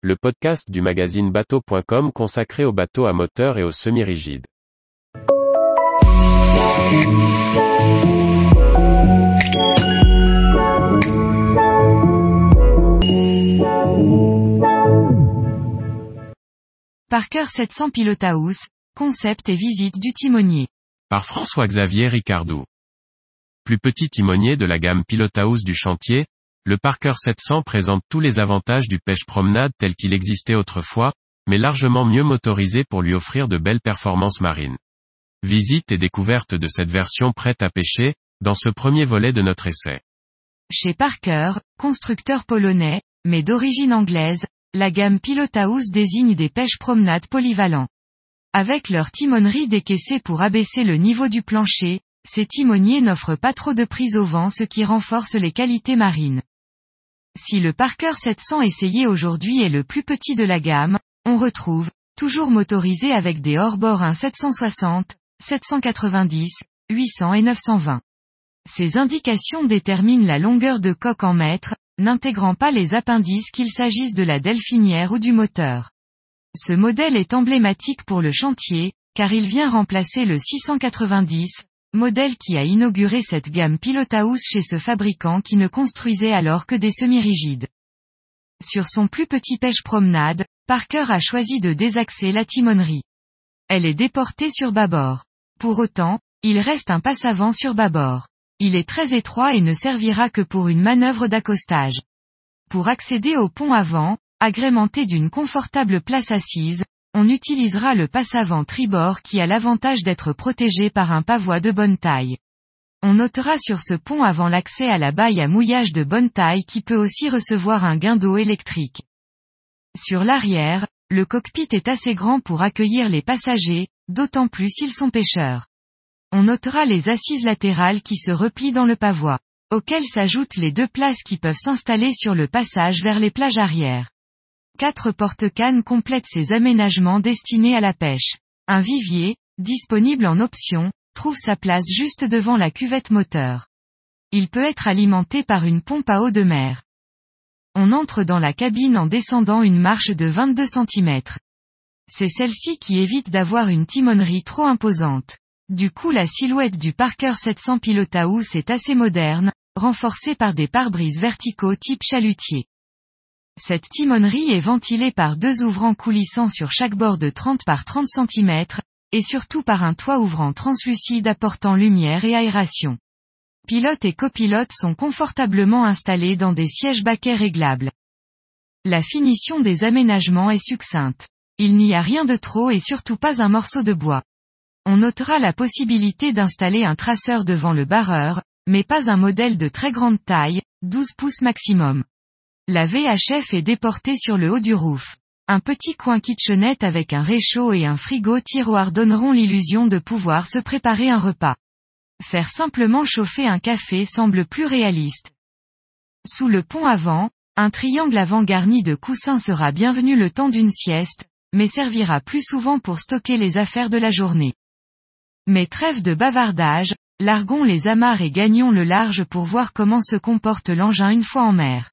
le podcast du magazine bateau.com consacré aux bateaux à moteur et aux semi-rigides. Parker 700 Pilot House, concept et visite du timonier. Par François-Xavier Ricardou. Plus petit timonier de la gamme Pilot House du chantier, le Parker 700 présente tous les avantages du pêche-promenade tel qu'il existait autrefois, mais largement mieux motorisé pour lui offrir de belles performances marines. Visite et découverte de cette version prête à pêcher, dans ce premier volet de notre essai. Chez Parker, constructeur polonais, mais d'origine anglaise, la gamme Pilot House désigne des pêches-promenades polyvalents. Avec leur timonerie décaissée pour abaisser le niveau du plancher, ces timoniers n'offrent pas trop de prise au vent ce qui renforce les qualités marines. Si le Parker 700 essayé aujourd'hui est le plus petit de la gamme, on retrouve, toujours motorisé avec des hors-bords 1 760, 790, 800 et 920. Ces indications déterminent la longueur de coque en mètres, n'intégrant pas les appendices qu'il s'agisse de la delphinière ou du moteur. Ce modèle est emblématique pour le chantier, car il vient remplacer le 690, modèle qui a inauguré cette gamme House chez ce fabricant qui ne construisait alors que des semi-rigides. Sur son plus petit pêche-promenade, Parker a choisi de désaxer la timonerie. Elle est déportée sur bâbord. Pour autant, il reste un passe-avant sur bâbord. Il est très étroit et ne servira que pour une manœuvre d'accostage. Pour accéder au pont avant, agrémenté d'une confortable place assise, on utilisera le passe-avant tribord qui a l'avantage d'être protégé par un pavois de bonne taille. On notera sur ce pont avant l'accès à la baille à mouillage de bonne taille qui peut aussi recevoir un gain d'eau électrique. Sur l'arrière, le cockpit est assez grand pour accueillir les passagers, d'autant plus s'ils sont pêcheurs. On notera les assises latérales qui se replient dans le pavois, auxquelles s'ajoutent les deux places qui peuvent s'installer sur le passage vers les plages arrière. Quatre porte-cannes complètent ces aménagements destinés à la pêche. Un vivier, disponible en option, trouve sa place juste devant la cuvette moteur. Il peut être alimenté par une pompe à eau de mer. On entre dans la cabine en descendant une marche de 22 cm. C'est celle-ci qui évite d'avoir une timonerie trop imposante. Du coup la silhouette du Parker 700 House est assez moderne, renforcée par des pare-brises verticaux type chalutier. Cette timonerie est ventilée par deux ouvrants coulissants sur chaque bord de 30 par 30 cm, et surtout par un toit ouvrant translucide apportant lumière et aération. Pilote et copilote sont confortablement installés dans des sièges baquets réglables. La finition des aménagements est succincte. Il n'y a rien de trop et surtout pas un morceau de bois. On notera la possibilité d'installer un traceur devant le barreur, mais pas un modèle de très grande taille, 12 pouces maximum. La VHF est déportée sur le haut du roof. Un petit coin kitchenette avec un réchaud et un frigo tiroir donneront l'illusion de pouvoir se préparer un repas. Faire simplement chauffer un café semble plus réaliste. Sous le pont avant, un triangle avant garni de coussins sera bienvenu le temps d'une sieste, mais servira plus souvent pour stocker les affaires de la journée. Mais trêve de bavardage, largons les amarres et gagnons le large pour voir comment se comporte l'engin une fois en mer.